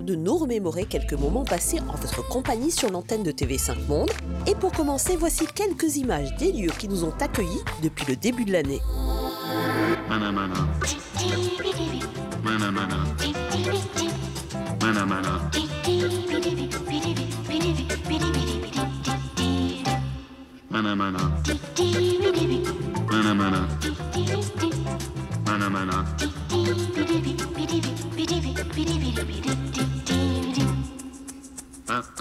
De nous remémorer quelques moments passés en votre compagnie sur l'antenne de TV5 Monde. Et pour commencer, voici quelques images des lieux qui nous ont accueillis depuis le début de l'année.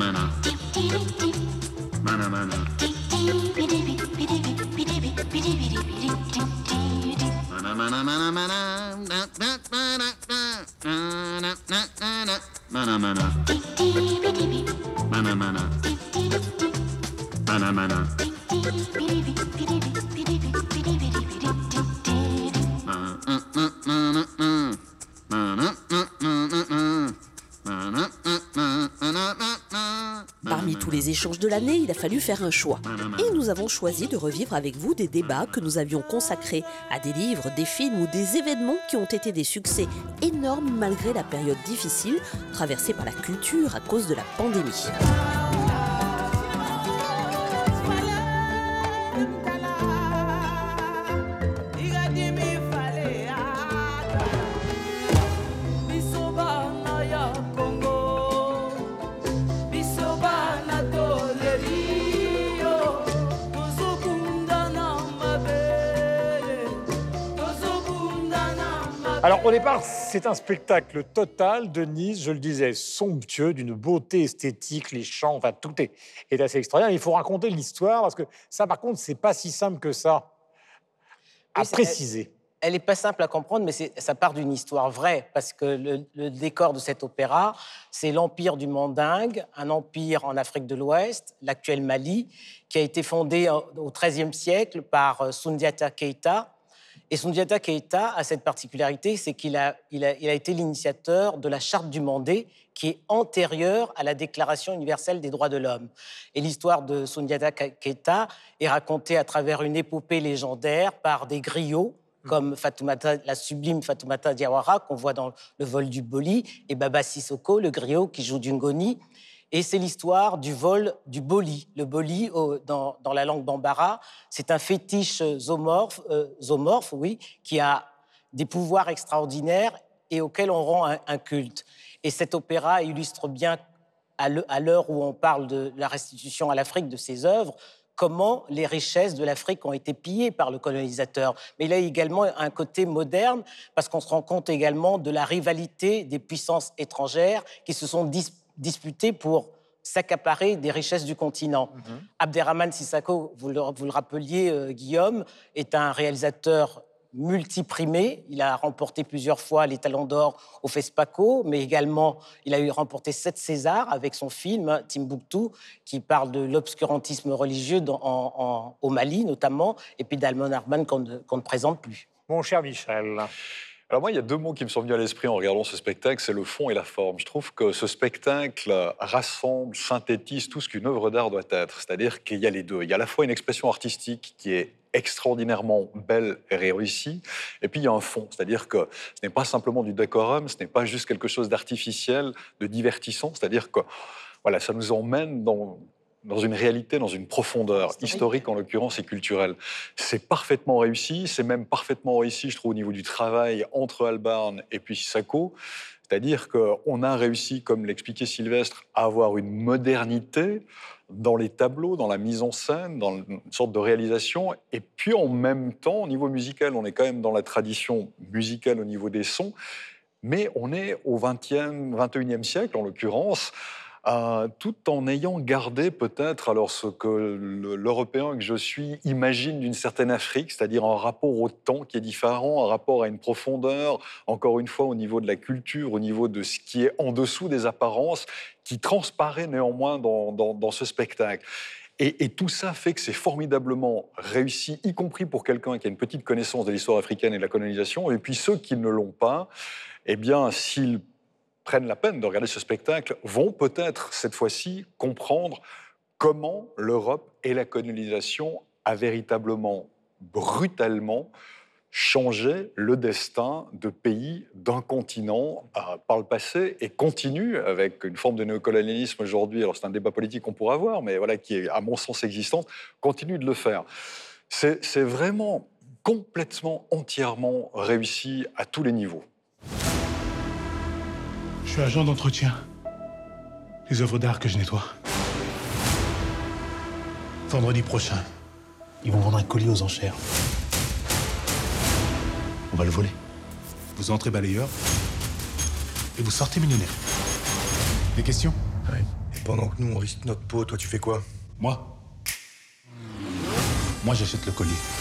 manner. L'année, il a fallu faire un choix. Et nous avons choisi de revivre avec vous des débats que nous avions consacrés à des livres, des films ou des événements qui ont été des succès énormes malgré la période difficile traversée par la culture à cause de la pandémie. Au départ, c'est un spectacle total de Nice, je le disais, somptueux, d'une beauté esthétique, les chants, enfin tout est, est assez extraordinaire. Il faut raconter l'histoire parce que ça, par contre, c'est pas si simple que ça à Oui, préciser. Elle n'est pas simple à comprendre, mais ça part d'une histoire vraie, parce que le, le décor de cet opéra, c'est l'empire du Mandingue, un empire en Afrique de l'Ouest, l'actuel Mali, qui a été fondé au XIIIe siècle par euh, Sundiata Keita. Et Sundiata Keita a cette particularité, c'est qu'il a, il a, il a été l'initiateur de la charte du Mandé, qui est antérieure à la Déclaration universelle des droits de l'homme. Et l'histoire de Sundiata Keita est racontée à travers une épopée légendaire par des griots, comme Fatoumata, la sublime Fatoumata Diawara, qu'on voit dans Le vol du Boli, et Baba Sissoko, le griot qui joue du Ngoni. Et c'est l'histoire du vol du Boli. Le Boli, dans, la langue bambara, c'est un fétiche zoomorphe, euh, oui, qui a des pouvoirs extraordinaires et auquel on rend un, culte. Et cet opéra illustre bien, à l'heure où on parle de la restitution à l'Afrique de ses œuvres, comment les richesses de l'Afrique ont été pillées par le colonisateur. Mais il a également un côté moderne, parce qu'on se rend compte également de la rivalité des puissances étrangères qui se sont dis- disputées pour s'accaparer des richesses du continent. Abderrahmane Sissako, vous le, vous le rappeliez, euh, Guillaume, est un réalisateur multiprimé. Il a remporté plusieurs fois les Talons d'Or au FESPACO, mais également il a eu remporté sept Césars avec son film hein, Timbuktu, qui parle de l'obscurantisme religieux dans- en- en- au Mali notamment, et puis d'Almon Arman qu'on ne, qu'on ne présente plus. Mon cher Michel. Alors moi, il y a deux mots qui me sont venus à l'esprit en regardant ce spectacle, c'est le fond et la forme. Je trouve que ce spectacle rassemble, synthétise tout ce qu'une œuvre d'art doit être. C'est-à-dire qu'il y a les deux. Il y a à la fois une expression artistique qui est extraordinairement belle et réussie, et puis il y a un fond. C'est-à-dire que ce n'est pas simplement du décorum, ce n'est pas juste quelque chose d'artificiel, de divertissant. C'est-à-dire que voilà, ça nous emmène dans dans une réalité, dans une profondeur historique, en l'occurrence et culturelle. C'est parfaitement réussi, c'est même parfaitement réussi, je trouve, au niveau du travail entre Albarn et puis Sissako. C'est-à-dire qu'on a réussi, comme l'expliquait Sylvestre, à avoir une modernité dans les tableaux, dans la mise en scène, dans une sorte de réalisation. Et puis en même temps, au niveau musical, on est quand même dans la tradition musicale au niveau des sons, mais on est au 20e, 21e siècle en l'occurrence, tout en ayant gardé peut-être alors ce que l'Européen que je suis imagine d'une certaine Afrique, c'est-à-dire un rapport au temps qui est différent, un rapport à une profondeur, encore une fois au niveau de la culture, au niveau de ce qui est en dessous des apparences, qui transparaît néanmoins dans, ce spectacle. Et, et, tout ça fait que c'est formidablement réussi, y compris pour quelqu'un qui a une petite connaissance de l'histoire africaine et de la colonisation. Et puis ceux qui ne l'ont pas, eh bien, s'ils prennent la peine de regarder ce spectacle vont peut-être cette fois-ci comprendre comment l'Europe et la colonisation a véritablement, brutalement changé le destin de pays d'un continent euh, par le passé et continue avec une forme de néocolonialisme aujourd'hui. Alors c'est un débat politique qu'on pourrait avoir, mais voilà qui est à mon sens existant, continue de le faire. C'est vraiment complètement, entièrement réussi à tous les niveaux. Suis agent d'entretien. Les œuvres d'art que je nettoie. Vendredi prochain, ils vont vendre un colis aux enchères. On va le voler. Vous entrez balayeur et vous sortez millionnaire. Des questions? Oui. Et pendant que nous, on risque notre peau, toi, tu fais quoi? Moi? Moi, j'achète le colis.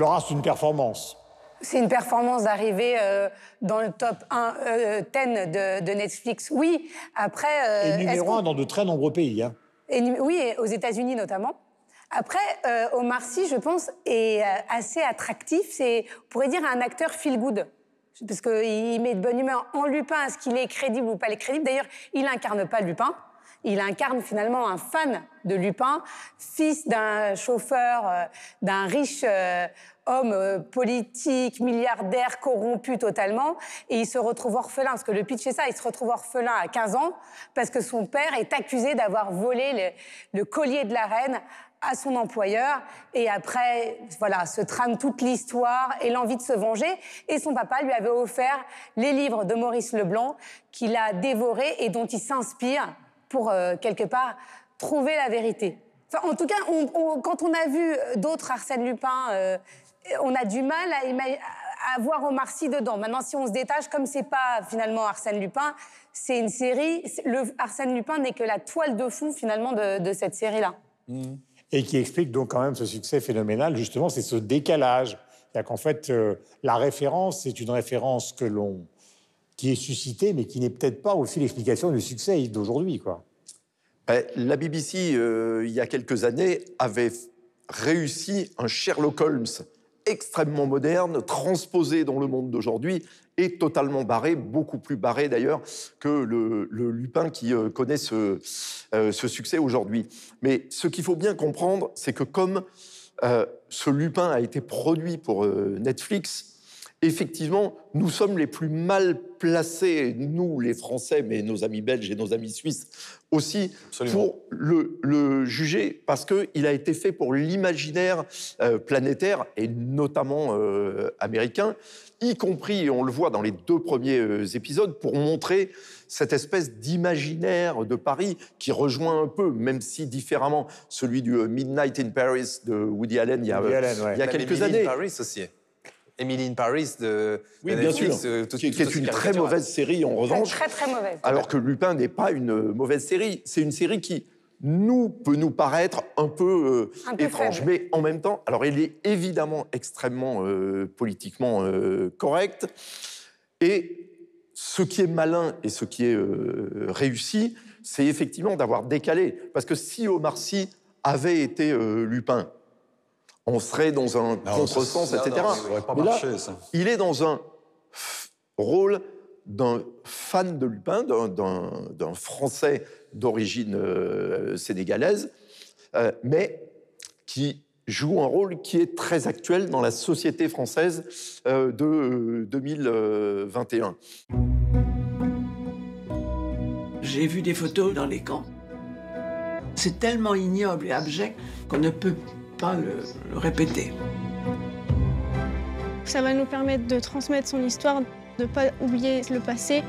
Laura, c'est une performance. C'est une performance d'arriver euh, dans le top 1, 10 euh, de, Netflix. Oui, après... Euh, et numéro 1 dans de très nombreux pays. Hein. Et, oui, aux États-Unis notamment. Après, Omar Sy, je pense, est assez attractif. C'est, on pourrait dire, un acteur feel-good. Parce qu'il met de bonne humeur en Lupin. Est-ce qu'il est crédible ou pas crédible D'ailleurs, il incarne pas Lupin. Il incarne finalement un fan de Lupin, fils d'un chauffeur, euh, d'un riche euh, homme euh, politique, milliardaire, corrompu totalement, et il se retrouve orphelin, parce que le pitch est ça, il se retrouve orphelin à 15 ans, parce que son père est accusé d'avoir volé le, collier de la reine à son employeur. Et après, voilà, se trame toute l'histoire et l'envie de se venger. Et son papa lui avait offert les livres de Maurice Leblanc qu'il a dévorés et dont il s'inspire pour, euh, quelque part, trouver la vérité. En tout cas, quand on a vu d'autres Arsène Lupin, euh, on a du mal à, à voir Omar Sy dedans. Maintenant, si on se détache, comme c'est pas finalement Arsène Lupin, c'est une série. Arsène Lupin n'est que la toile de fond finalement de, cette série-là. Mmh. Et qui explique donc quand même ce succès phénoménal, justement, c'est ce décalage. C'est-à-dire qu'en fait, euh, la référence, c'est une référence que l'on qui est suscité, mais qui n'est peut-être pas aussi l'explication du succès d'aujourd'hui. quoi. Ben, la BBC, euh, il y a quelques années, avait réussi un Sherlock Holmes extrêmement moderne, transposé dans le monde d'aujourd'hui et totalement barré, beaucoup plus barré d'ailleurs que le, Lupin qui euh, connaît ce, euh, ce succès aujourd'hui. Mais ce qu'il faut bien comprendre, c'est que comme ce Lupin a été produit pour Netflix, effectivement, nous sommes les plus mal placés, nous les Français, mais nos amis belges et nos amis suisses aussi, pour le, juger, parce qu'il a été fait pour l'imaginaire euh, planétaire, et notamment euh, américain, y compris, on le voit dans les deux premiers euh, épisodes, pour montrer cette espèce d'imaginaire de Paris qui rejoint un peu, même si différemment, celui du Midnight in Paris de Woody Allen il y a, il y a quelques années. Paris aussi. Emily in Paris de, oui, bien sûr, euh, qui, est une très mauvaise série en revanche. Très très mauvaise. Alors que Lupin n'est pas une mauvaise série. C'est une série qui nous peut nous paraître un peu, euh, étrange, mais en même temps, alors elle est évidemment extrêmement euh, politiquement correcte. Et ce qui est malin et ce qui est réussi, c'est effectivement d'avoir décalé. Parce que si Omar Sy avait été Lupin, on serait dans un contresens, etc. Mais là, il est dans un rôle d'un fan de Lupin, d'un Français d'origine euh, sénégalaise, euh, mais qui joue un rôle qui est très actuel dans la société française euh, de euh, 2021. J'ai vu des photos dans les camps. C'est tellement ignoble et abject qu'on ne peut pas le, le répéter. Ça va nous permettre de transmettre son histoire, de ne pas oublier le passé.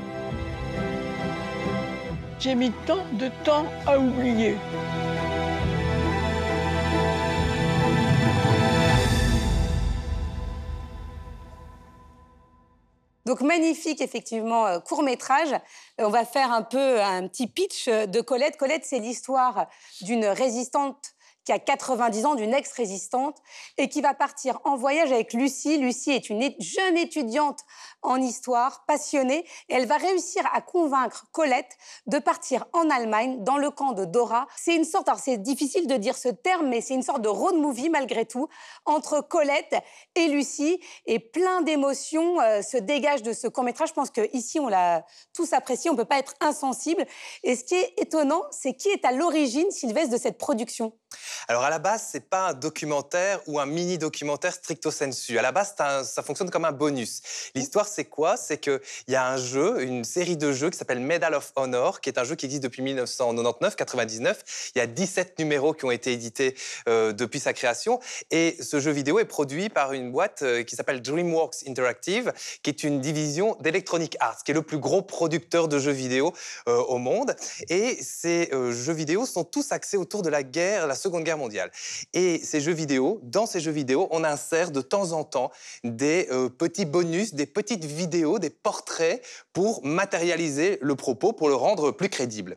J'ai mis tant de temps à oublier. Donc magnifique effectivement euh, court métrage. On va faire un peu un petit pitch euh, de Colette. Colette, c'est l'histoire d'une résistante qui a 90 ans, d'une ex-résistante, et qui va partir en voyage avec Lucie. Lucie est une jeune étudiante en histoire, passionnée, et elle va réussir à convaincre Colette de partir en Allemagne, dans le camp de Dora. C'est une sorte, alors c'est difficile de dire ce terme, mais c'est une sorte de road movie malgré tout, entre Colette et Lucie, et plein d'émotions euh, se dégagent de ce court-métrage. Je pense qu'ici, on l'a tous apprécié, on ne peut pas être insensible. Et ce qui est étonnant, c'est qui est à l'origine, Sylvestre, de cette production? Alors à la base, c'est pas un documentaire ou un mini documentaire stricto sensu. À la base, ça fonctionne comme un bonus. L'histoire, c'est quoi? C'est qu'il y a un jeu, une série de jeux qui s'appelle Medal of Honor, qui est un jeu qui existe depuis 1999-99. Il y a 17 numéros qui ont été édités euh, depuis sa création. Et ce jeu vidéo est produit par une boîte euh, qui s'appelle DreamWorks Interactive, qui est une division d'Electronic Arts, qui est le plus gros producteur de jeux vidéo euh, au monde. Et ces jeux vidéo sont tous axés autour de la guerre, la Seconde Guerre mondiale. Et ces jeux vidéo, dans ces jeux vidéo, on insère de temps en temps des euh, petits bonus, des petites vidéos, des portraits pour matérialiser le propos, pour le rendre plus crédible.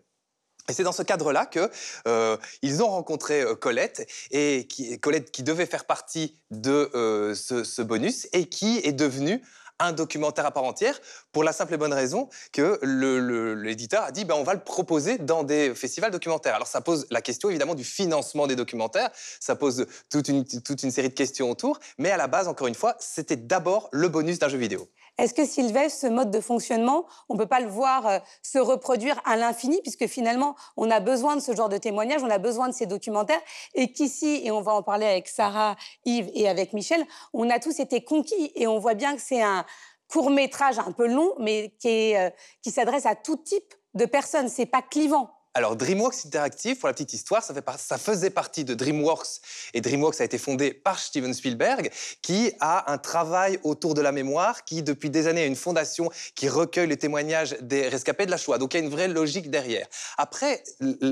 Et c'est dans ce cadre-là que euh, ont rencontré euh, Colette et qui, Colette qui devait faire partie de euh, ce, ce bonus et qui est devenue un documentaire à part entière pour la simple et bonne raison que l'éditeur a dit ben, on va le proposer dans des festivals documentaires. Alors ça pose la question évidemment du financement des documentaires, ça pose toute une, toute une série de questions autour, mais à la base, encore une fois, c'était d'abord le bonus d'un jeu vidéo. Est-ce que Sylvestre, ce mode de fonctionnement, on ne peut pas le voir euh, se reproduire à l'infini, puisque finalement, on a besoin de ce genre de témoignages, on a besoin de ces documentaires, et qu'ici, et on va en parler avec Sarah, Yves et avec Michel, on a tous été conquis, et on voit bien que c'est un court métrage un peu long, mais qui, euh, s'adresse à tout type de personnes. C'est pas clivant. Alors DreamWorks Interactive, pour la petite histoire, ça, fait par- ça faisait partie de DreamWorks et DreamWorks a été fondé par Steven Spielberg, qui a un travail autour de la mémoire, qui depuis des années a une fondation qui recueille les témoignages des rescapés de la Shoah. Donc il y a une vraie logique derrière. Après,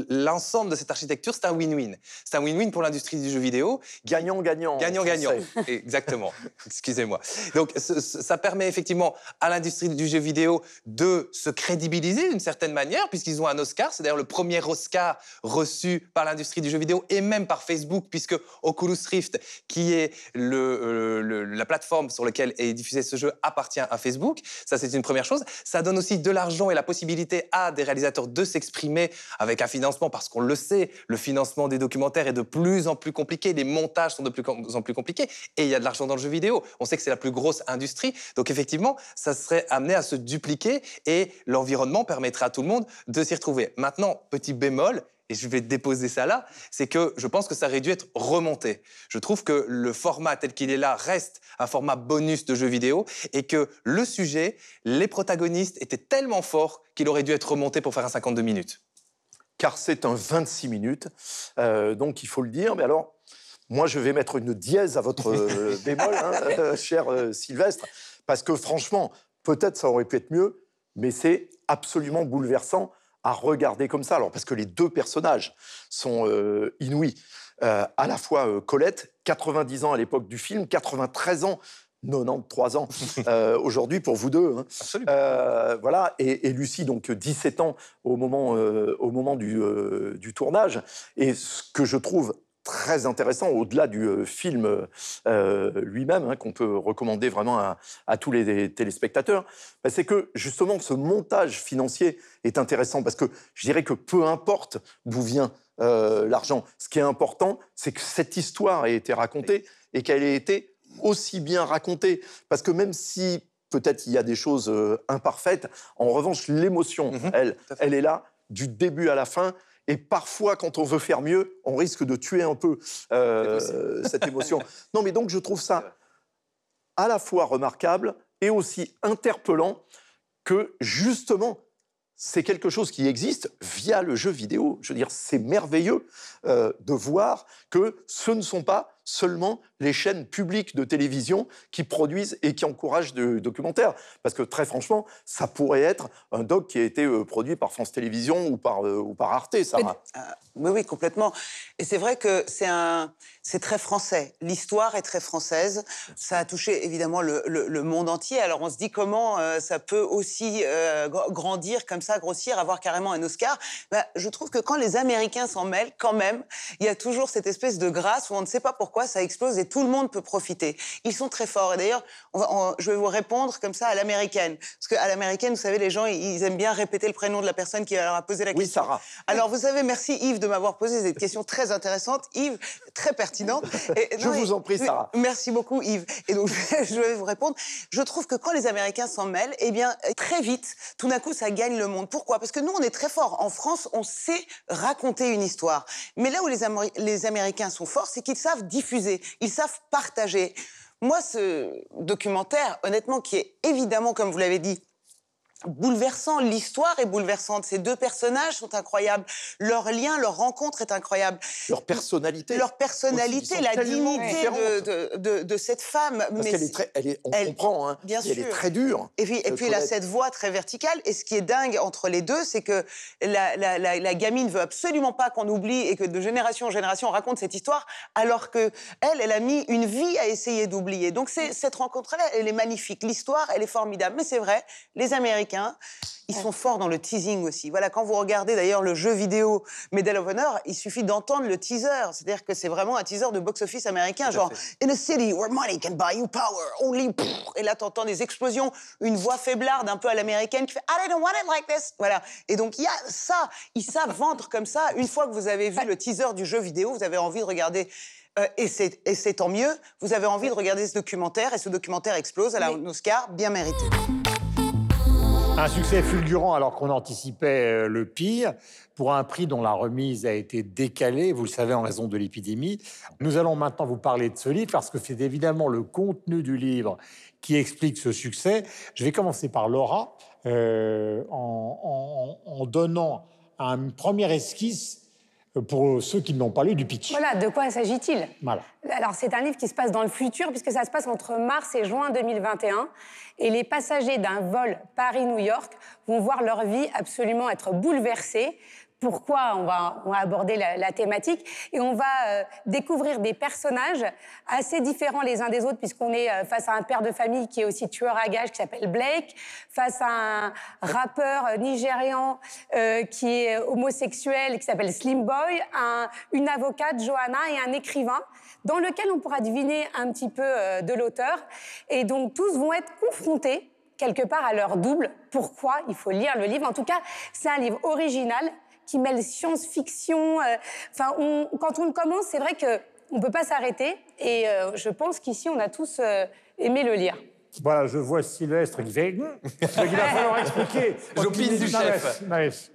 l'ensemble de cette architecture, c'est un win-win. C'est un win-win pour l'industrie du jeu vidéo. Gagnant-gagnant. Gagnant-gagnant. Exactement. Excusez-moi. Donc, ce- ce- ça permet effectivement à l'industrie du jeu vidéo de se crédibiliser d'une certaine manière, puisqu'ils ont un Oscar. C'est d'ailleurs le premier Oscar reçu par l'industrie du jeu vidéo et même par Facebook, puisque Oculus Rift, qui est euh, le- la plateforme sur laquelle est diffusé ce jeu, appartient à Facebook. Ça, c'est une première chose. Ça donne aussi de l'argent et la possibilité à des réalisateurs de s'exprimer avec un financement, parce qu'on le sait, le financement des documentaires est de plus en plus compliqué, les montages sont de plus en plus compliqués, et il y a de l'argent dans le jeu vidéo. On sait que c'est la plus grosse industrie, donc effectivement, ça serait amené à se dupliquer, et l'environnement permettrait à tout le monde de s'y retrouver. Maintenant, petit bémol, et je vais déposer ça là, c'est que je pense que ça aurait dû être remonté. Je trouve que le format tel qu'il est là reste un format bonus de jeu vidéo et que le sujet, les protagonistes étaient tellement forts qu'il aurait dû être remonté pour faire un 52 minutes. car c'est un 26 minutes. Euh, donc, il faut le dire. Mais alors, moi, je vais mettre une dièse à votre euh, bémol, hein, euh, cher Sylvestre, parce que franchement, peut-être ça aurait pu être mieux, mais c'est absolument bouleversant à regarder comme ça. Alors, parce que les deux personnages sont euh, inouïs. Euh, à la fois euh, Colette, 90 ans à l'époque du film, 93 ans 93 ans euh, aujourd'hui pour vous deux. hein. Euh, voilà, et, et Lucie, donc 17 ans au moment, euh, au moment du, du tournage. Et ce que je trouve très intéressant, au-delà du euh, film euh, lui-même, hein, qu'on peut recommander vraiment à, à tous les téléspectateurs, bah, c'est que justement ce montage financier est intéressant parce que je dirais que peu importe d'où vient euh, l'argent, ce qui est important, c'est que cette histoire ait été racontée et qu'elle ait été aussi bien racontée. Parce que même si peut-être il y a des choses euh, imparfaites, en revanche, l'émotion, elle, elle est là du début à la fin. Et parfois, quand on veut faire mieux, on risque de tuer un peu euh, cette émotion. Non, mais donc je trouve ça à la fois remarquable et aussi interpellant que justement, c'est quelque chose qui existe via le jeu vidéo. Je veux dire, c'est merveilleux euh, de voir que ce ne sont pas seulement les chaînes publiques de télévision qui produisent et qui encouragent de documentaires. Parce que très franchement, ça pourrait être un doc qui a été euh, produit par France Télévisions ou par, euh, ou par Arte, ça. Euh, oui, oui, complètement. Et c'est vrai que c'est un, c'est très français. L'histoire est très française. Ça a touché évidemment le, monde entier. Alors on se dit comment ça peut aussi gr- grandir comme ça, grossir, avoir carrément un Oscar. Ben, je trouve que quand les Américains s'en mêlent, quand même, il y a toujours cette espèce de grâce où on ne sait pas pourquoi ça explose et tout le monde peut profiter. Ils sont très forts. Et d'ailleurs, je vais vous répondre comme ça à l'américaine. Parce qu'à l'américaine, vous savez, les gens, ils aiment bien répéter le prénom de la personne qui leur a posé la Oui, question. Sarah. Alors, vous savez, merci Yves de m'avoir posé cette question très intéressante. Yves, très pertinente. Et- Je vous en prie, oui, Sarah. Merci beaucoup, Yves. Et donc, je vais vous répondre. Je trouve que quand les Américains s'en mêlent, eh bien, très vite, tout d'un coup, ça gagne le monde. Pourquoi? Parce que nous, on est très forts. En France, on sait raconter une histoire. Mais là où les, Américains sont forts, c'est qu'ils savent ils savent partager. Moi, ce documentaire, honnêtement, qui est évidemment, comme vous l'avez dit, bouleversant. L'histoire est bouleversante. Ces deux personnages sont incroyables. Leur lien, leur rencontre est incroyable. Leur personnalité. Leur personnalité, la dignité de, de- de- de cette femme. Parce qu'elle est très, elle est, on elle- comprend, hein, bien et elle est sûr. très dure. Et puis, et puis elle a cette voix très verticale. Et ce qui est dingue entre les deux, c'est que la, la- la- la gamine veut absolument pas qu'on oublie et que de génération en génération on raconte cette histoire, alors que elle, elle a mis une vie à essayer d'oublier. Donc cette rencontre-là, elle est magnifique. L'histoire, elle est formidable. Mais c'est vrai, les Américains, ils sont forts dans le teasing aussi. Voilà, quand vous regardez d'ailleurs le jeu vidéo Medal of Honor, il suffit d'entendre le teaser. C'est-à-dire que c'est vraiment un teaser de box-office américain, genre In a city where money can buy you power, only. Et là, t'entends des explosions, une voix faiblarde un peu à l'américaine qui fait I don't want it like this. Voilà. Et donc, il y a ça. Ils savent vendre comme ça. Une fois que vous avez vu le teaser du jeu vidéo, vous avez envie de regarder. euh, et c'est tant mieux. Vous avez envie de regarder ce documentaire et ce documentaire explose. Elle a un Oscar bien mérité. Un succès fulgurant alors qu'on anticipait euh, le pire pour un prix dont la remise a été décalée, vous le savez, en raison de l'épidémie. Nous allons maintenant vous parler de ce livre parce que c'est évidemment le contenu du livre qui explique ce succès. Je vais commencer par Laura euh, en, en- donnant un première esquisse pour ceux qui ne l'ont pas lu du pitch. Voilà, de quoi s'agit-il? Voilà. Alors, c'est un livre qui se passe dans le futur, puisque ça se passe entre mars et juin 2021. Et les passagers d'un vol Paris-New York vont voir leur vie absolument être bouleversée. Pourquoi on va, aborder la, thématique. Et on va euh, découvrir des personnages assez différents les uns des autres puisqu'on est euh, face à un père de famille qui est aussi tueur à gages qui s'appelle Blake, face à un rappeur euh, nigérian qui est homosexuel qui s'appelle Slim Boy, un- une avocate Johanna et un écrivain dans lequel on pourra deviner un petit peu de l'auteur. Et donc tous vont être confrontés quelque part à leur double. Pourquoi il faut lire le livre. En tout cas, c'est un livre original qui mêle science-fiction. euh, Enfin, on- quand on commence, c'est vrai que on peut pas s'arrêter. Et euh, je pense qu'ici, on a tous euh, aimé le lire. Voilà, je vois Sylvestre qui fait. Donc il va falloir expliquer. J'opine du chef.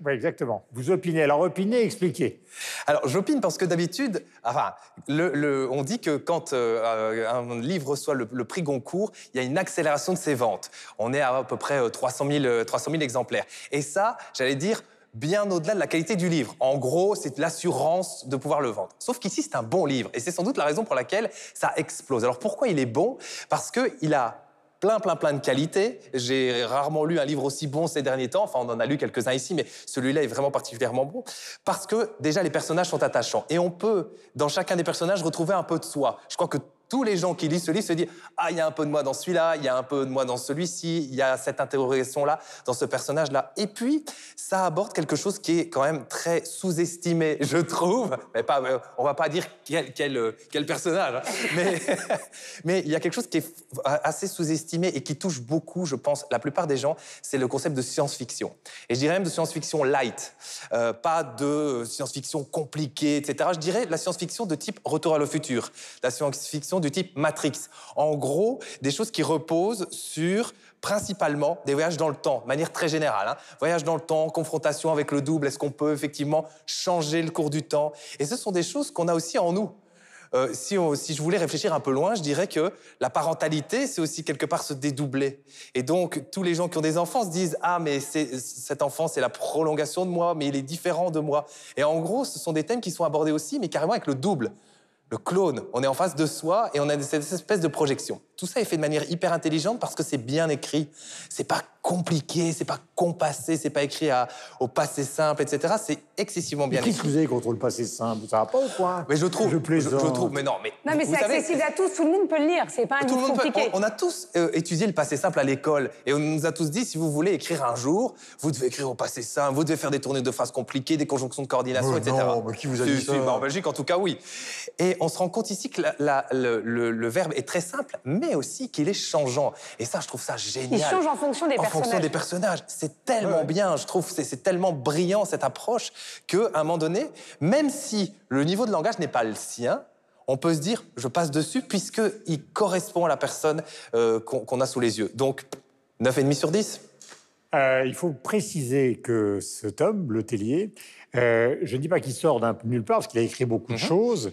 Oui, exactement. Vous opinez. Alors opinez, expliquez. Alors, j'opine parce que d'habitude, enfin, le- le- on dit que quand euh, un livre reçoit le, le prix Goncourt, il y a une accélération de ses ventes. On est à à peu près euh, 300 000, euh, 300 000 exemplaires. Et ça, j'allais dire, bien au-delà de la qualité du livre. En gros, c'est l'assurance de pouvoir le vendre. Sauf qu'ici, c'est un bon livre. Et c'est sans doute la raison pour laquelle ça explose. Alors pourquoi il est bon? Parce qu'il a plein, plein, plein de qualités. J'ai rarement lu un livre aussi bon ces derniers temps. Enfin, on en a lu quelques-uns ici, mais celui-là est vraiment particulièrement bon. Parce que déjà, les personnages sont attachants. Et on peut, dans chacun des personnages, retrouver un peu de soi. Je crois que tous les gens qui lisent ce livre se disent Ah, il y a un peu de moi dans celui-là, il y a un peu de moi dans celui-ci, il y a cette interrogation-là, dans ce personnage-là. Et puis, ça aborde quelque chose qui est quand même très sous-estimé, je trouve. Mais pas, euh, on va pas dire quel, quel, euh, quel personnage, hein. mais, il y a quelque chose qui est assez sous-estimé et qui touche beaucoup, je pense, la plupart des gens, c'est le concept de science-fiction. Et je dirais même de science-fiction light, Euh, pas de science-fiction compliquée, etc. Je dirais la science-fiction de type Retour à le futur, la science-fiction du type Matrix. En gros, des choses qui reposent sur principalement des voyages dans le temps, de manière très générale. hein. Voyage dans le temps, confrontation avec le double, est-ce qu'on peut effectivement changer le cours du temps? Et ce sont des choses qu'on a aussi en nous. Euh, si, je voulais réfléchir un peu loin, je dirais que la parentalité, c'est aussi quelque part se dédoubler. Et donc, tous les gens qui ont des enfants se disent Ah, mais cet enfant, c'est la prolongation de moi, mais il est différent de moi. Et en gros, ce sont des thèmes qui sont abordés aussi, mais carrément avec le double. Le clone, on est en face de soi et on a cette espèce de projection. Tout ça est fait de manière hyper intelligente parce que c'est bien écrit. C'est pas compliqué, c'est pas compassé, c'est pas écrit à- au passé simple, etc. C'est excessivement bien Mais écrit. qu'est-ce que vous avez contre le passé simple? Ça va pas ou quoi? Mais je trouve, Je je, plaisante. je trouve, mais non, mais Non, mais c'est savez, accessible à tous, tout le monde peut le lire, c'est pas un tout livre monde peut- compliqué. on, on a tous euh, étudié le passé simple à l'école et on nous a tous dit si vous voulez écrire un jour, vous devez écrire au passé simple, vous devez faire des tournées de phrases compliquées, des conjonctions de coordination, Oh etc. non, mais qui vous a dit ça? bah, En Belgique, en tout cas, oui. Et on se rend compte ici que la- la- le, le- le verbe est très simple, mais aussi qu'il est changeant. Et ça, je trouve ça génial. Il change en fonction des en personnages. fonction des personnages. C'est tellement bien, je trouve, c'est c'est tellement brillant cette approche qu'à un moment donné, même si le niveau de langage n'est pas le sien, on peut se dire, je passe dessus puisqu'il correspond à la personne euh, qu'on qu'on a sous les yeux. Donc, 9,5 sur 10 Euh, il faut préciser que ce tome, Le Tellier, euh, je ne dis pas qu'il sort d'un nulle part, parce qu'il a écrit beaucoup de choses,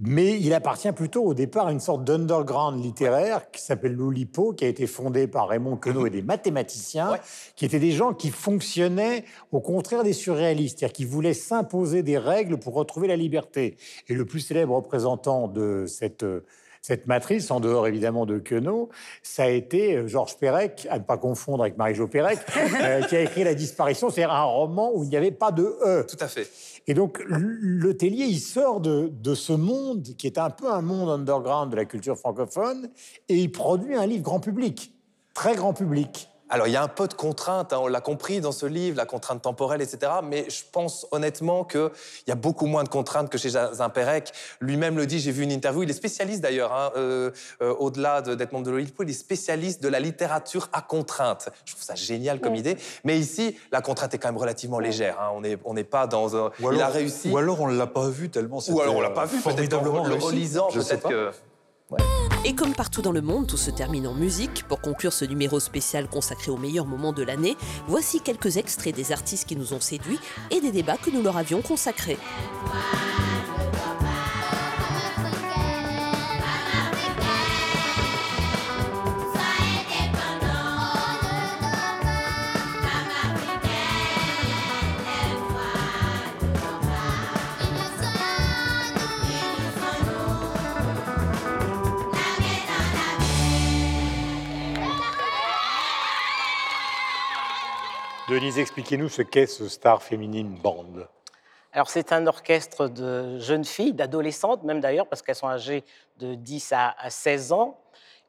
mais il appartient plutôt au départ à une sorte d'underground littéraire qui s'appelle l'Oulipo, qui a été fondé par Raymond Queneau et des mathématiciens, qui étaient des gens qui fonctionnaient au contraire des surréalistes, c'est-à-dire qui voulaient s'imposer des règles pour retrouver la liberté. Et le plus célèbre représentant de cette euh, cette matrice, en dehors évidemment de Queneau, ça a été euh, Georges Perec, à ne pas confondre avec Marie-Jo Perec, euh, qui a écrit La disparition, c'est-à-dire un roman où il n'y avait pas de E. Tout à fait. Et donc, le- le Tellier, il sort de, de ce monde qui est un peu un monde underground de la culture francophone, et il produit un livre grand public, très grand public. Alors, il y a un peu de contraintes, hein, on l'a compris dans ce livre, la contrainte temporelle, etc. Mais je pense honnêtement qu'il y a beaucoup moins de contraintes que chez Jazin Perec. Lui-même le dit, j'ai vu une interview, il est spécialiste d'ailleurs, hein, euh, euh, au-delà de- d'être membre de l'OILPO, il est spécialiste de la littérature à contrainte. Je trouve ça génial comme idée. Mais ici, la contrainte est quand même relativement légère. hein. On n'est on pas dans un... Ou alors, il a réussi. Ou alors on ne l'a pas vu tellement Ou alors on l'a c'était, pas euh, vu, peut-être qu'en formidablement le relisant, peut-être. Et comme partout dans le monde, tout se termine en musique. Pour conclure ce numéro spécial consacré aux meilleurs moments de l'année, voici quelques extraits des artistes qui nous ont séduits et des débats que nous leur avions consacrés. Denise, expliquez-nous ce qu'est ce Star Féminine Band. Alors, c'est un orchestre de jeunes filles, d'adolescentes même d'ailleurs, parce qu'elles sont âgées de 10 à, à 16 ans.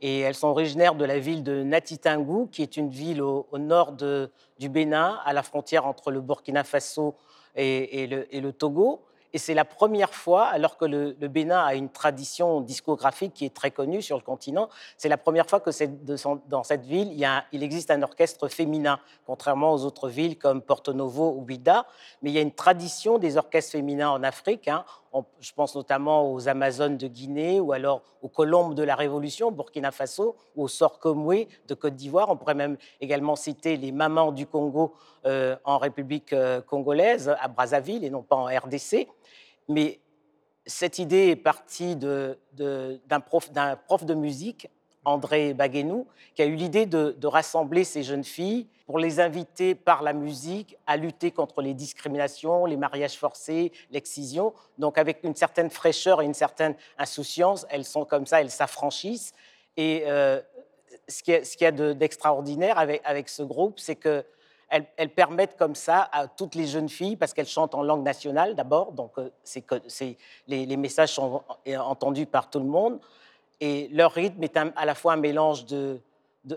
Et elles sont originaires de la ville de Natitingou, qui est une ville au, nord du Bénin, à la frontière entre le Burkina Faso et le Togo. Et c'est la première fois, alors que le, Bénin a une tradition discographique qui est très connue sur le continent, c'est la première fois que dans cette ville, il, existe un orchestre féminin, contrairement aux autres villes comme Porto Novo ou Bida. Mais il y a une tradition des orchestres féminins en Afrique. hein. Je pense notamment aux Amazones de Guinée ou alors aux Colombes de la Révolution, Burkina Faso, ou aux Sorkomwe de Côte d'Ivoire. On pourrait même également citer les Mamans du Congo euh, en République euh, congolaise, à Brazzaville, et non pas en RDC. Mais cette idée est partie d'un prof, de musique, André Baguenou, qui a eu l'idée de, rassembler ces jeunes filles pour les inviter par la musique à lutter contre les discriminations, les mariages forcés, l'excision. Donc avec une certaine fraîcheur et une certaine insouciance, elles sont comme ça, elles s'affranchissent. Et euh, ce qu'il y a, d'extraordinaire avec ce groupe, c'est que elles, permettent comme ça à toutes les jeunes filles, parce qu'elles chantent en langue nationale d'abord, donc euh, c'est les, messages sont en- entendus par tout le monde, et leur rythme est à la fois un mélange de,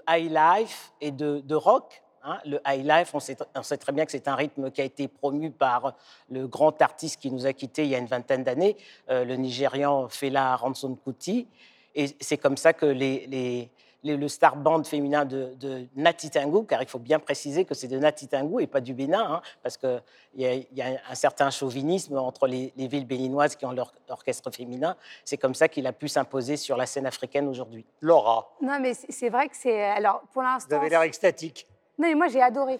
high life et de, rock. hein. Le high life, on sait, très bien que c'est un rythme qui a été promu par le grand artiste qui nous a quittés il y a une vingtaine d'années, euh, le Nigérian Fela Ransom Kuti. Et c'est comme ça que les- le star band féminin de, de Nati car il faut bien préciser que c'est de Nati Tangu et pas du Bénin, hein, parce qu'il y, a- il y a un certain chauvinisme entre les, les villes béninoises qui ont leur orchestre féminin. C'est comme ça qu'il a pu s'imposer sur la scène africaine aujourd'hui. Laura, Non, mais c'est vrai que c'est. Alors, pour vous l'instant. avez l'air extatique. Non, mais moi, j'ai adoré.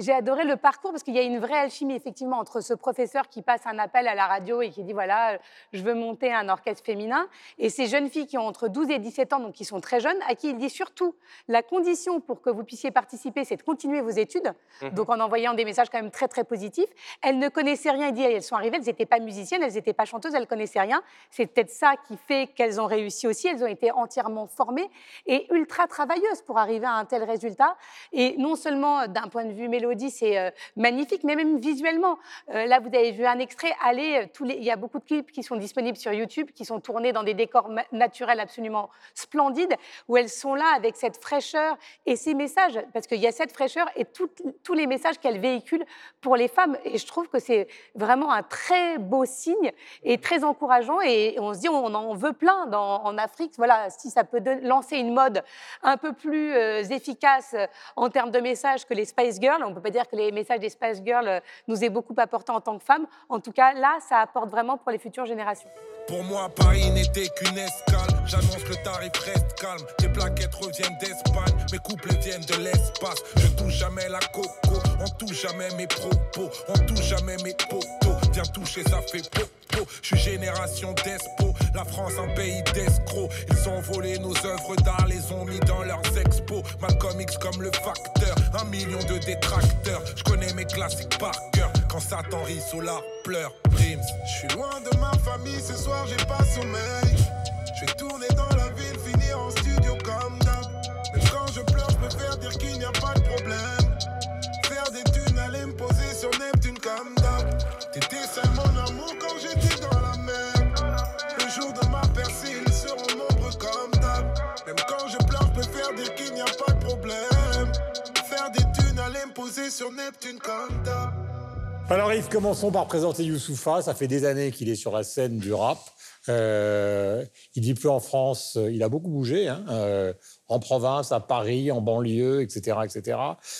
J'ai adoré le parcours parce qu'il y a une vraie alchimie, effectivement, entre ce professeur qui passe un appel à la radio et qui dit voilà, je veux monter un orchestre féminin, et ces jeunes filles qui ont entre 12 et 17 ans, donc qui sont très jeunes, à qui il dit surtout la condition pour que vous puissiez participer, c'est de continuer vos études, Mhm. donc en envoyant des messages quand même très, très positifs. Elles ne connaissaient rien, il dit elles sont arrivées, elles n'étaient pas musiciennes, elles n'étaient pas chanteuses, elles connaissaient rien. C'est peut-être ça qui fait qu'elles ont réussi aussi, elles ont été entièrement formées et ultra travailleuses pour arriver à un tel résultat. Et non seulement d'un point de vue c'est euh, magnifique, mais même visuellement. Euh, là, vous avez vu un extrait. Allez, euh, tous les... il y a beaucoup de clips qui sont disponibles sur YouTube, qui sont tournés dans des décors naturels absolument splendides, où elles sont là avec cette fraîcheur et ces messages, parce qu'il y a cette fraîcheur et tous les messages qu'elles véhiculent pour les femmes. Et je trouve que c'est vraiment un très beau signe et très encourageant. Et on se dit, on en veut plein dans- en Afrique. Voilà, si ça peut lancer une mode un peu plus efficace en termes de messages que les Spice Girls, on ne peut pas dire que les messages des Spice Girls euh, nous aient beaucoup apporté en tant que femmes. En tout cas, là, ça apporte vraiment pour les futures générations. Pour moi, Paris n'était qu'une escale. J'annonce le tarif reste calme. Les plaquettes reviennent d'Espagne. Mes couples viennent de l'espace. Je touche jamais la coco. On touche jamais mes propos. On touche jamais mes potos. Toucher, ça fait popo. Je suis génération d'espo. La France, un pays d'escrocs. Ils ont volé nos œuvres d'art, les ont mis dans leurs expos. Malcolm X comme le facteur. Un million de détracteurs. Je connais mes classiques par cœur. Quand Satan rit, Solar pleure. Prims. Je suis loin de ma famille, ce soir j'ai pas sommeil. Je vais tourner dans sur Neptune comme. Alors Yves, commençons par présenter Youssoufa? Ça fait des années qu'il est sur la scène du rap. Euh, il vit plus en France. Il a beaucoup bougé, hein, euh, en province, à Paris, en banlieue, etc., etc.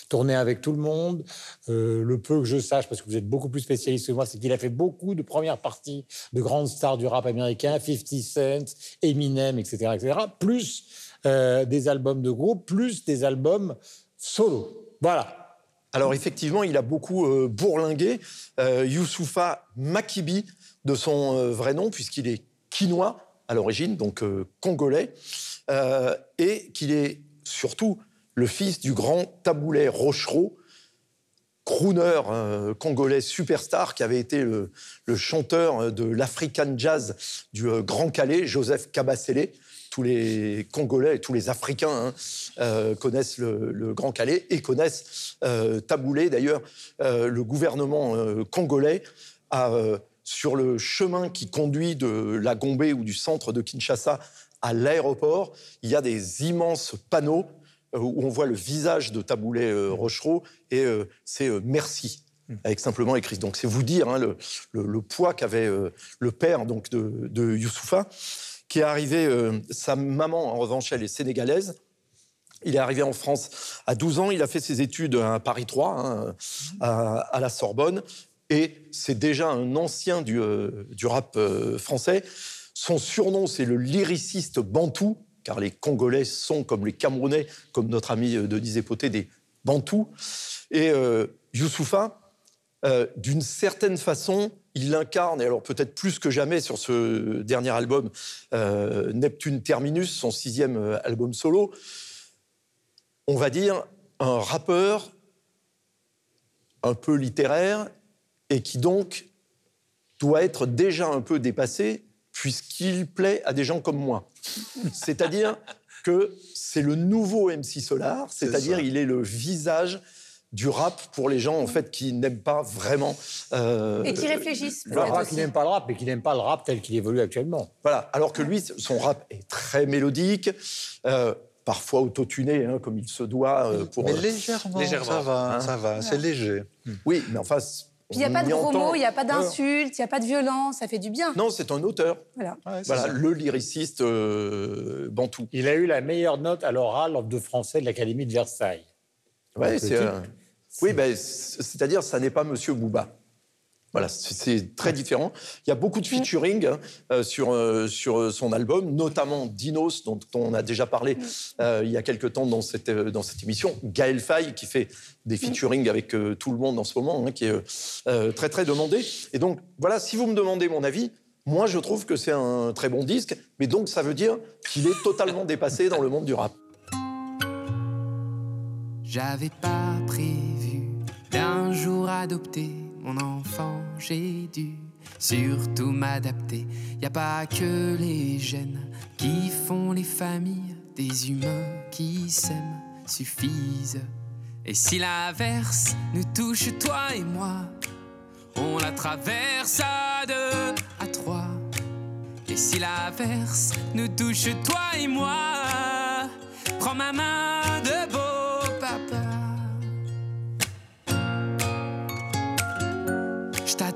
Tourné avec tout le monde. Euh, le peu que je sache, parce que vous êtes beaucoup plus spécialiste que moi, c'est qu'il a fait beaucoup de premières parties de grandes stars du rap américain, 50 Cent, Eminem, etc., etc. Plus euh, des albums de groupe, plus des albums solo. Voilà. Alors effectivement, il a beaucoup euh, bourlingué. Euh, Youssoufa Makibi, de son euh, vrai nom, puisqu'il est quinois à l'origine, donc euh, congolais, et qu'il est surtout le fils du grand Taboulé Rochereau, crooner euh, congolais superstar qui avait été le, chanteur de l'African Jazz du Grand Calais, Joseph Kabasele. Tous les Congolais et tous les Africains hein, euh, connaissent le, le Grand Calais et connaissent euh, Taboulé. D'ailleurs, euh, le gouvernement euh, congolais a, sur le chemin qui conduit de la Gombe ou du centre de Kinshasa à l'aéroport, il y a des immenses panneaux où on voit le visage de Taboulé euh, Rochereau et c'est merci avec simplement écrit. Donc c'est vous dire hein, le, le- le poids qu'avait euh, le père donc de, de Youssoufa, qui est arrivé. euh, sa maman en revanche elle est sénégalaise. Il est arrivé en France à 12 ans. Il a fait ses études à Paris 3, hein, à, la Sorbonne. Et c'est déjà un ancien du, euh, du rap euh, français. Son surnom, c'est le lyriciste bantou, car les Congolais sont, comme les Camerounais, comme notre ami Denis Epoté, des bantous. Et Youssoufa, d'une certaine façon, il incarne, et alors peut-être plus que jamais sur ce dernier album, euh, Neptune Terminus, son sixième euh, album solo, on va dire un rappeur un peu littéraire et qui donc doit être déjà un peu dépassé puisqu'il plaît à des gens comme moi. C'est-à-dire que c'est le nouveau MC Solar, c'est-à-dire il est le visage du rap pour les gens en fait qui n'aiment pas vraiment euh, Et qui réfléchissent, le rap. qui n'aime pas le rap, mais qui n'aime pas le rap tel qu'il évolue actuellement. Voilà, alors que lui, son rap est très mélodique, euh, parfois autotuné, hein, comme il se doit. euh, pour, Mais euh, légèrement, ça va, Hein ça va, c'est léger. Oui, mais enfin, Puis il n'y a pas de gros mots, il n'y a pas d'insultes, il n'y a pas de violence, ça fait du bien. Non, c'est un auteur. Voilà. Voilà, le lyriciste euh, bantou. Il a eu la meilleure note à l'oral de français de l'Académie de Versailles. Ouais, Le c'est, euh, oui, ben, c'est-à-dire, ça n'est pas Monsieur Booba. Voilà, c'est- très différent. Il y a beaucoup de featuring hein, euh, sur, euh, sur son album, notamment Dinos, dont on a déjà parlé euh, il y a quelque temps dans cette, euh, dans cette émission. Gaël Faye, qui fait des featuring avec euh, tout le monde en ce moment, hein, qui est euh, euh, très, très demandé. Et donc, voilà, si vous me demandez mon avis, moi, je trouve que c'est un très bon disque, mais donc ça veut dire qu'il est totalement dépassé dans le monde du rap. J'avais pas prévu d'un jour adopter mon enfant, j'ai dû surtout m'adapter. Y a pas que les gènes qui font les familles, des humains qui s'aiment suffisent. Et si l'averse nous touche, toi et moi, on la traverse à deux, à trois. Et si l'averse nous touche, toi et moi, prends ma main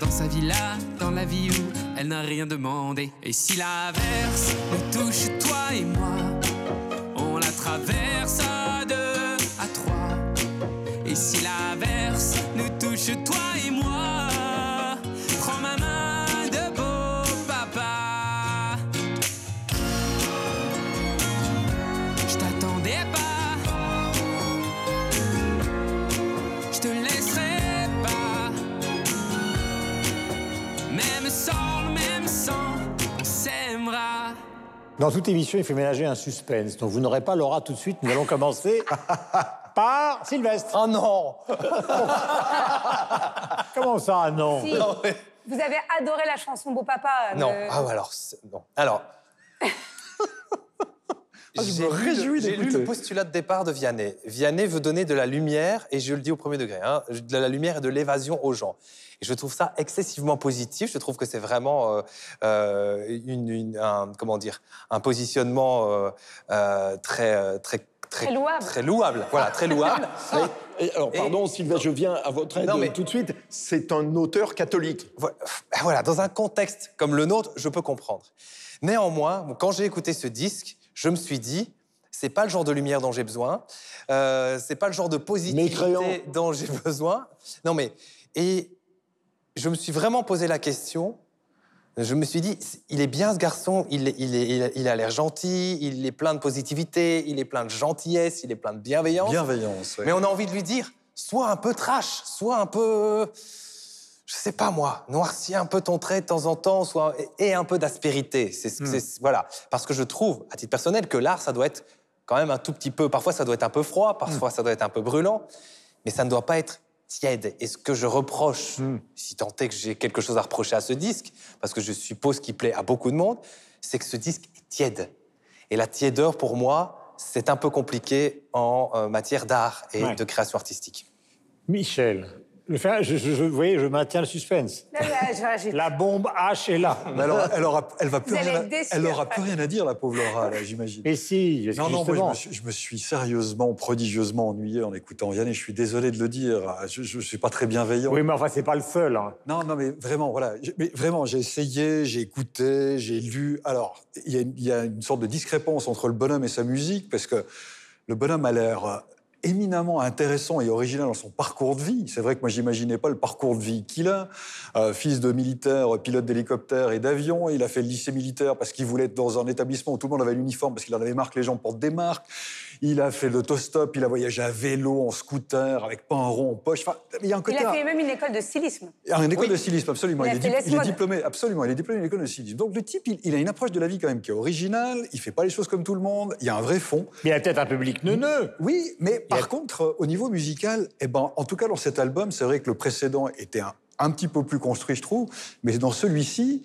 dans sa villa, dans la vie où elle n'a rien demandé. Et si l'averse nous touche, toi et moi, on la traverse à deux, à trois. Et si l'averse nous touche, toi et moi, Dans toute émission, il faut ménager un suspense. Donc vous n'aurez pas Laura tout de suite. Nous allons commencer par Sylvestre. Oh non Comment ça, ah non Si. Vous avez adoré la chanson Beau Papa. Non, de- ah alors, non. Alors. Ah, je me réjouis J'ai lu le postulat de départ de Vianney. Vianney veut donner de la lumière, et je le dis au premier degré, hein, de la lumière et de l'évasion aux gens. Et je trouve ça excessivement positif. Je trouve que c'est vraiment euh, euh, une, une- un, comment dire, un positionnement euh, euh, très, très, Très louable. Très louable. Voilà, très louable. Et- et alors, pardon, Sylvain, je viens à votre aide Non, mais- tout de suite. C'est un auteur catholique. Voilà, voilà, dans un contexte comme le nôtre, je peux comprendre. Néanmoins, quand j'ai écouté ce disque, je me suis dit, c'est pas le genre de lumière dont j'ai besoin, euh, c'est pas le genre de Mécréant. positivité dont j'ai besoin. Non mais, et je me suis vraiment posé la question. Je me suis dit, il est bien ce garçon, il, est- il, est- il a- l'air gentil, il est plein de positivité, il est plein de gentillesse, il est plein de bienveillance. Bienveillance, ouais. Mais on a envie de lui dire, sois un peu trash, sois un peu, je sais pas moi, noircis un peu ton trait de temps en temps, soit et un peu d'aspérité. C'est ce- c'est- voilà, parce que je trouve, à titre personnel, que l'art, ça doit être quand même un tout petit peu. Parfois, ça doit être un peu froid, parfois, ça doit être un peu brûlant, mais ça ne doit pas être tiède. Et ce que je reproche, si tant est que j'ai quelque chose à reprocher à ce disque, parce que je suppose qu'il plaît à beaucoup de monde, c'est que ce disque est tiède. Et la tiédeur, pour moi, c'est un peu compliqué en euh, matière d'art et Ouais. de création artistique. Michel. Le fait- je, je- je- vous voyez, je maintiens le suspense. Là, là, j'ai- La bombe H est là. Mais alors, elle aura, elle va plus rien, elle aura plus rien à dire, la pauvre Laura, j'imagine. Et si, Non, non, moi, je me, suis, je me suis sérieusement, prodigieusement ennuyé en écoutant Vianney. Je suis désolé de le dire. Je ne suis pas très bienveillant. Oui, mais enfin, c'est pas le seul. hein. Non, non, mais vraiment, voilà. J'ai- Mais vraiment, j'ai essayé, j'ai écouté, j'ai lu. Alors, il y, y a une sorte de discrépance entre le bonhomme et sa musique, parce que le bonhomme a l'air éminemment intéressant et original dans son parcours de vie. C'est vrai que moi, j'imaginais pas le parcours de vie qu'il a. Euh, fils de militaire, pilote d'hélicoptère et d'avion. Il a fait le lycée militaire parce qu'il voulait être dans un établissement où tout le monde avait l'uniforme, parce qu'il en avait marre que les gens portent des marques. Il a fait l'autostop, il a voyagé à vélo, en scooter, avec pas un rond en poche. Enfin, il y a un Il côté... a fait même une école de stylisme. Ah, une école de stylisme, absolument. Il est, il diplômé, absolument. Il est diplômé d'une école de stylisme. Donc le type, il, il a une approche de la vie quand même qui est originale. Il fait pas les choses comme tout le monde. Il y a un vrai fond. Mais il y a peut-être un public neuneux. Oui, mais par contre, euh, au niveau musical, eh ben, en tout cas dans cet album, c'est vrai que le précédent était un, un petit peu plus construit, je trouve. Mais dans celui-ci,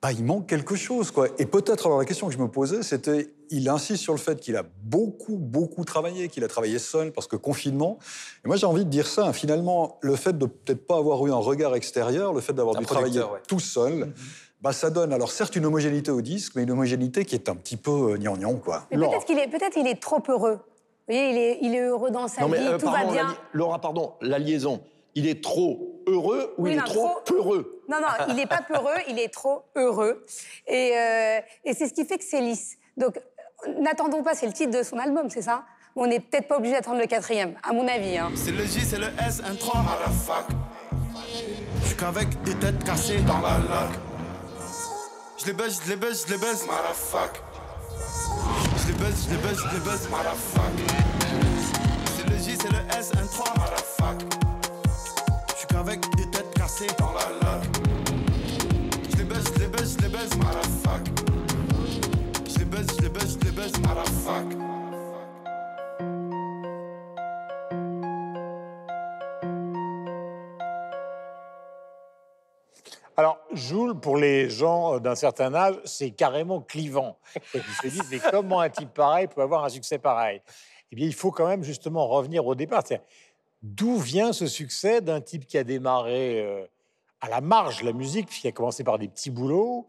bah, il manque quelque chose. Quoi. Et peut-être, alors la question que je me posais, c'était, il insiste sur le fait qu'il a beaucoup, beaucoup travaillé, qu'il a travaillé seul, parce que confinement. Et moi, j'ai envie de dire ça. hein, finalement, le fait de peut-être pas avoir eu un regard extérieur, le fait d'avoir dû travailler ouais. tout seul, bah, ça donne, alors certes, une homogénéité au disque, mais une homogénéité qui est un petit peu euh, gnangnan, quoi. Mais peut-être qu'il est, peut-être il est trop heureux. Vous voyez, il est, il est heureux dans sa Non, mais vie, euh, tout pardon, va la bien. li- Laura, pardon, la liaison. Il est trop heureux ou Oui, il est non, trop, trop- peureux? Non, non, il n'est pas peureux, il est trop heureux. Et, euh, et c'est ce qui fait que c'est lisse. Donc, n'attendons pas, c'est le titre de son album, c'est ça? On n'est peut-être pas obligé d'attendre le quatrième, à mon avis. hein. C'est le J, c'est le S, un 3. Je suis qu'avec des têtes cassées dans la lac. Je les baisse, je les baisse, je les baisse. Je les baisse, je les baisse, je les baisse. C'est le J, c'est le S, un 3. Je suis qu'avec des têtes cassées dans la lac. Je les baisse, je les baisse, je les baisse. Je les baisse, je les baisse, je les baisse. Alors, Joule, pour les gens d'un certain âge, c'est carrément clivant. Ils se disent, mais comment un type pareil peut avoir un succès pareil? Eh bien, il faut quand même justement revenir au départ. D'où vient ce succès d'un type qui a démarré euh, à la marge de la musique, puisqu'il a commencé par des petits boulots,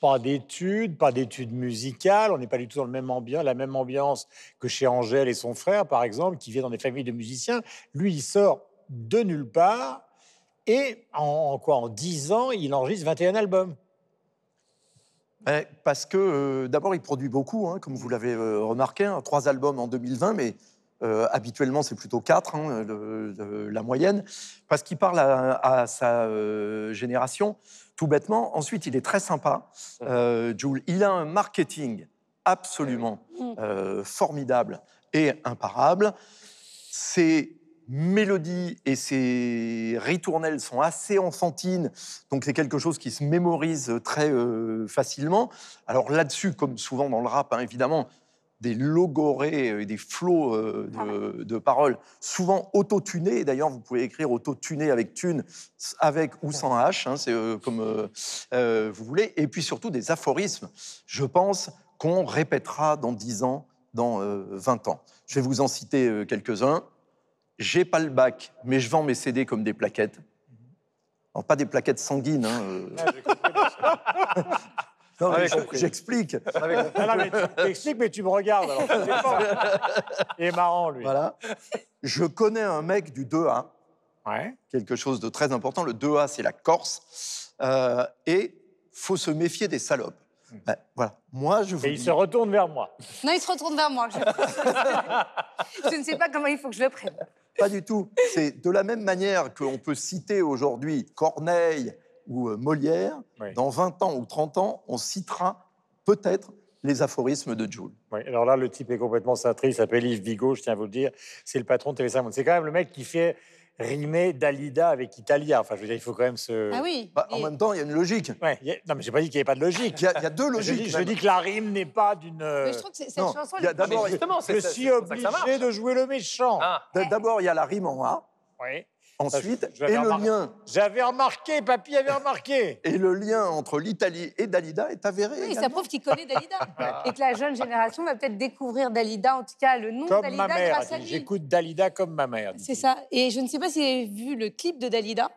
pas d'études, pas d'études musicales, on n'est pas du tout dans le même ambiance, la même ambiance que chez Angèle et son frère, par exemple, qui vient dans des familles de musiciens. Lui, il sort de nulle part, et en, en quoi En 10 ans, il enregistre 21 albums. Eh, Parce que euh, d'abord, il produit beaucoup, hein, comme vous l'avez euh, remarqué, hein, trois albums en 2020, mais euh, habituellement, c'est plutôt quatre, hein, le- le- la moyenne, parce qu'il parle à, à sa euh, génération, tout bêtement. Ensuite, il est très sympa, euh, Jul. Il a un marketing absolument euh, formidable et imparable. Ses mélodies et ses ritournelles sont assez enfantines, donc c'est quelque chose qui se mémorise très euh, facilement. Alors là-dessus, comme souvent dans le rap, hein, évidemment, des logorées et des flots euh, de, de paroles, souvent auto-tunés. D'ailleurs, vous pouvez écrire auto-tuné avec tune, avec ou sans H, hein, c'est euh, comme euh, euh, vous voulez. Et puis surtout des aphorismes, je pense, qu'on répétera dans 10 ans, dans euh, 20 ans. Je vais vous en citer euh, quelques-uns. J'ai pas le bac, mais je vends mes CD comme des plaquettes. Alors, pas des plaquettes sanguines. hein, euh. Non, mais j'explique. Ah non, mais tu t'expliques, mais tu me regardes. Alors. Il est marrant, lui. Voilà. Je connais un mec du 2A. Quelque chose de très important. Le 2A, c'est la Corse. Euh, et faut se méfier des salopes. Ben, voilà. Moi, je vous Et il dis- se retourne vers moi. Non, il se retourne vers moi. Je, Je ne sais pas comment il faut que je le prenne. Pas du tout. C'est de la même manière qu'on peut citer aujourd'hui Corneille ou euh, Molière, dans 20 ans ou 30 ans, on citera peut-être les aphorismes de Joule. Oui, alors là, le type est complètement cintré. Il s'appelle Yves Bigot, je tiens à vous le dire. C'est le patron de TV5 Monde. C'est quand même le mec qui fait rimer Dalida avec Italia. Enfin, je veux dire, il faut quand même se. Ah oui. Bah, en même temps, il y a une logique. Ouais, a- Non, mais j'ai pas dit qu'il n'y avait pas de logique. Il y a, il y a deux Je logiques. dis, je dis que la rime n'est pas d'une. Mais je trouve que c'est- cette non, chanson, d'abord- justement, je suis obligé de jouer le méchant. D- D'abord, il y a la rime en A. Oui. Ensuite, et le lien. J'avais remarqué, papy avait remarqué. Et le lien entre l'Italie et Dalida est avéré. Oui, ça prouve qu'il connaît Dalida. Et que la jeune génération va peut-être découvrir Dalida, en tout cas le nom de Comme Dalida ma mère. grâce à lui. J'écoute Dalida comme ma mère. C'est ça. Et je ne sais pas si vous avez vu le clip de Dalida,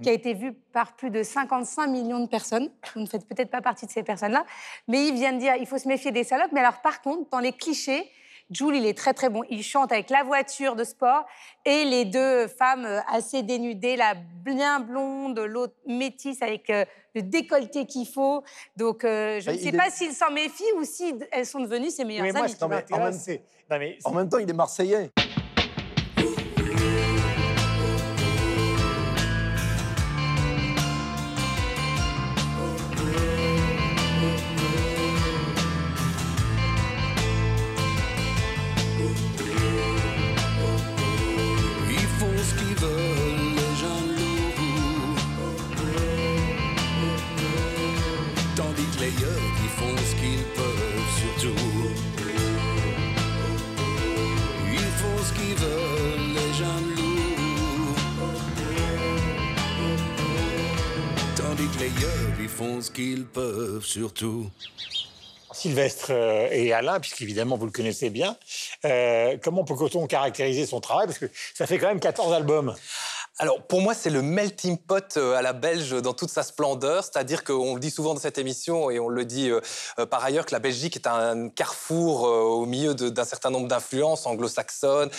qui a été vu par plus de 55 millions de personnes. Vous ne faites peut-être pas partie de ces personnes-là. Mais il vient de dire il faut se méfier des salopes. Mais alors, par contre, dans les clichés, Jules, il est très très bon. Il chante avec la voiture de sport et les deux femmes euh, assez dénudées, la bien blonde, l'autre métisse avec euh, le décolleté qu'il faut. Donc, euh, je ne il sais est- pas s'il s'en méfie ou si elles sont devenues ses meilleures Oui, moi, amies. Non, mais En même temps, il est marseillais. Peuvent surtout. Sylvestre euh, et Alain, puisqu'évidemment vous le connaissez bien, euh, comment peut-on caractériser son travail? Parce que ça fait quand même 14 albums. Alors, pour moi, c'est le melting pot euh, à la belge dans toute sa splendeur. C'est-à-dire qu'on le dit souvent dans cette émission et on le dit euh, euh, par ailleurs que la Belgique est un carrefour au milieu d'un certain nombre d'influences anglo-saxonnes,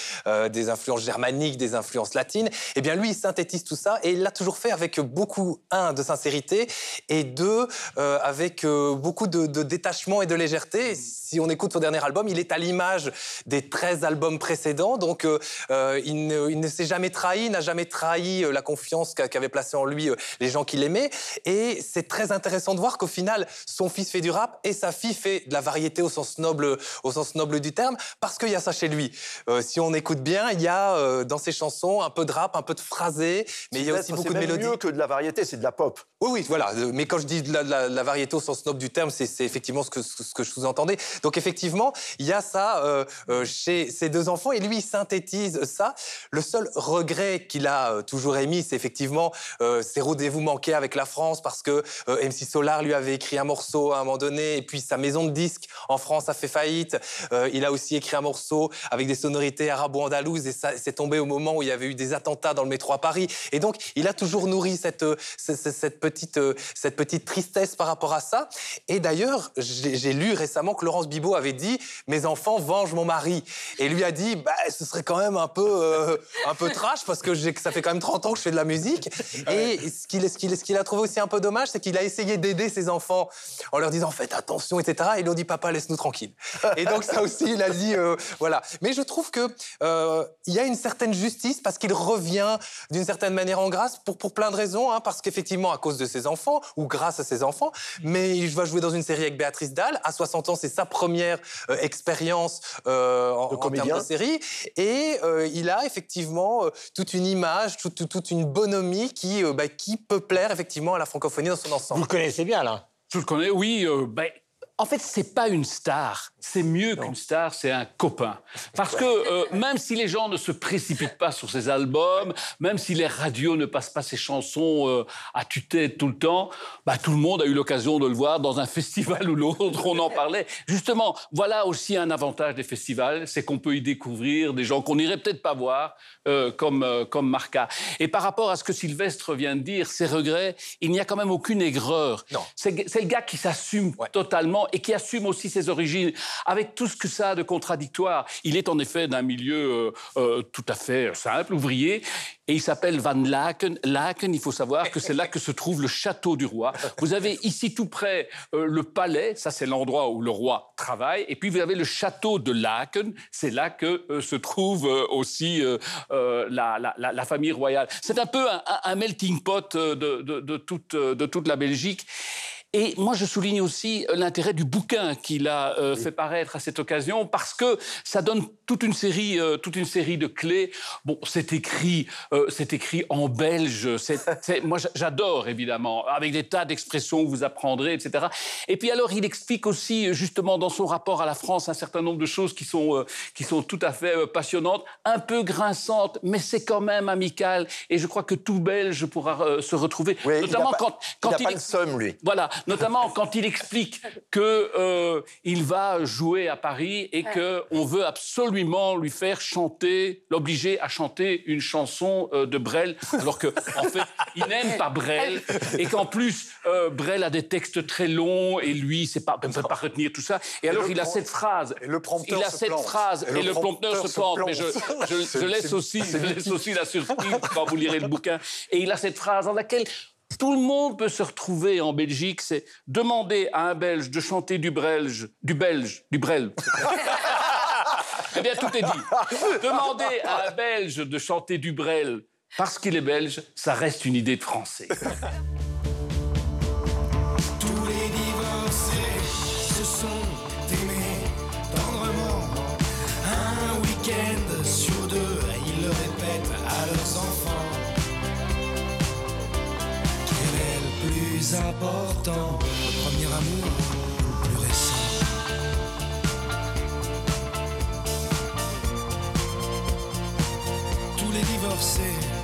des influences germaniques, des influences latines. Eh bien, lui, il synthétise tout ça et il l'a toujours fait avec beaucoup, un, de sincérité et deux, avec beaucoup de, détachement et de légèreté. Si on écoute son dernier album, il est à l'image des 13 albums précédents. Donc, il ne, il ne s'est jamais trahi, n'a jamais trahi euh, la confiance qu'a- qu'avaient placée en lui euh, les gens qui l'aimaient. Et c'est très intéressant de voir qu'au final, son fils fait du rap et sa fille fait de la variété au sens noble, au sens noble du terme, parce qu'il y a ça chez lui. Euh, si on écoute bien, il y a euh, dans ses chansons un peu de rap, un peu de phrasé, mais il y a aussi beaucoup c'est de mélodies. mieux que de la variété, c'est de la pop. Oui, oui, voilà. Euh, Mais quand je dis de la, de la- de la variété au sens noble du terme, c'est c'est effectivement ce que, ce que je sous-entendais. Donc effectivement, il y a ça euh, chez ses deux enfants et lui, il synthétise ça. Le seul regret qu'il a euh, toujours émis, c'est effectivement euh, ses rendez-vous manqués avec la France parce que euh, MC Solar lui avait écrit un morceau à un moment donné et puis sa maison de disques en France a fait faillite. Il a aussi écrit un morceau avec des sonorités arabo-andalouses et ça c'est tombé au moment où il y avait eu des attentats dans le métro à Paris. Et donc, il a toujours nourri cette, ce- ce- cette, petite, cette petite tristesse par rapport à ça. Et d'ailleurs, j'ai lu récemment que Laurence Bibot avait dit « Mes enfants vengent mon mari ». Et lui a dit bah, « Ce serait quand même un peu, un peu trash parce que ça fait quand même 30 ans que je fais de la musique. » Et ce qu'il ce qu'il- ce qu'il a trouvé aussi un peu dommage, c'est qu'il a essayé d'aider ses enfants en leur disant « Faites attention, etc. » Et ils lui ont dit « Papa, laisse-nous tranquille. » Et donc ça aussi, il a dit euh, voilà. Mais je trouve que euh, il y a une certaine justice parce qu'il revient d'une certaine manière en grâce pour pour plein de raisons, hein, parce qu'effectivement à cause de ses enfants ou grâce à ses enfants. Mais il va jouer dans une série avec Béatrice Dalle. À 60 ans, c'est sa première euh, expérience en, en termes de série. Et il a effectivement toute une image, toute, toute- toute une bonhomie qui euh, bah, qui peut plaire effectivement à la francophonie dans son ensemble. Vous le connaissez bien, là? Je le connais, oui. euh, ben, en fait, c'est pas une star. C'est mieux qu'une star, c'est un copain. Parce que euh, même si les gens ne se précipitent pas sur ses albums, même si les radios ne passent pas ses chansons euh, à tue-tête tout le temps, bah, tout le monde a eu l'occasion de le voir dans un festival ou l'autre, on en parlait. Justement, voilà aussi un avantage des festivals, c'est qu'on peut y découvrir des gens qu'on n'irait peut-être pas voir, euh, comme, comme Marca. Et par rapport à ce que Sylvestre vient de dire, ses regrets, il n'y a quand même aucune aigreur. C'est c'est le gars qui s'assume totalement et qui assume aussi ses origines, avec tout ce que ça a de contradictoire. Il est en effet d'un milieu euh, euh, tout à fait simple, ouvrier, et il s'appelle Van Laken. Laken, il faut savoir que c'est là que se trouve le château du roi. Vous avez ici tout près euh, le palais, ça c'est l'endroit où le roi travaille, et puis vous avez le château de Laken, c'est là que se trouve aussi la, famille royale. C'est un peu un, melting pot de toute la Belgique. Et moi, je souligne aussi euh, l'intérêt du bouquin qu'il a euh, fait paraître à cette occasion, parce que ça donne toute une série, euh, toute une série de clés. Bon, c'est écrit, euh, c'est écrit en belge. Moi, j'a- j'adore évidemment, avec des tas d'expressions que vous apprendrez, etc. Et puis alors, il explique aussi, justement, dans son rapport à la France, un certain nombre de choses qui sont, qui sont tout à fait passionnantes, un peu grinçantes, mais c'est quand même amical. Et je crois que tout Belge pourra se retrouver, il notamment a pas- quand, il quand a pas le ex- seum, lui. voilà, notamment quand il explique que euh, il va jouer à Paris et que on veut absolument lui faire chanter, l'obliger à chanter une chanson euh, de Brel, alors que en fait il n'aime pas Brel et qu'en plus euh, Brel a des textes très longs et lui sait pas, ne peut pas retenir tout ça. Et, Et alors il a cette phrase, et le prompteur il a se cette plante. phrase Et et, le le prompteur se plante. Mais je, plante. je- je C'est- laisse c'est- aussi, c'est je laisse aussi la surprise quand vous lirez le bouquin. Et il a cette phrase dans laquelle tout le monde peut se retrouver en Belgique, c'est demander à un Belge de chanter du belge, du belge, du brel. eh bien, tout est dit. Demander à un Belge de chanter du brel parce qu'il est belge, ça reste une idée de français. Plus important Le premier amour ou le plus récent. Tous les divorcés